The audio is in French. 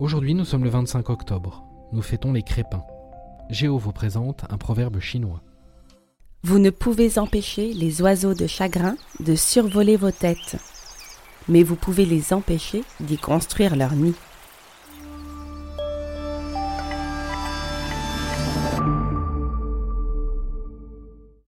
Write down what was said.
Aujourd'hui, nous sommes le 25 octobre. Nous fêtons les crépins. Géo vous présente un proverbe chinois. Vous ne pouvez empêcher les oiseaux de chagrin de survoler vos têtes, mais vous pouvez les empêcher d'y construire leur nid.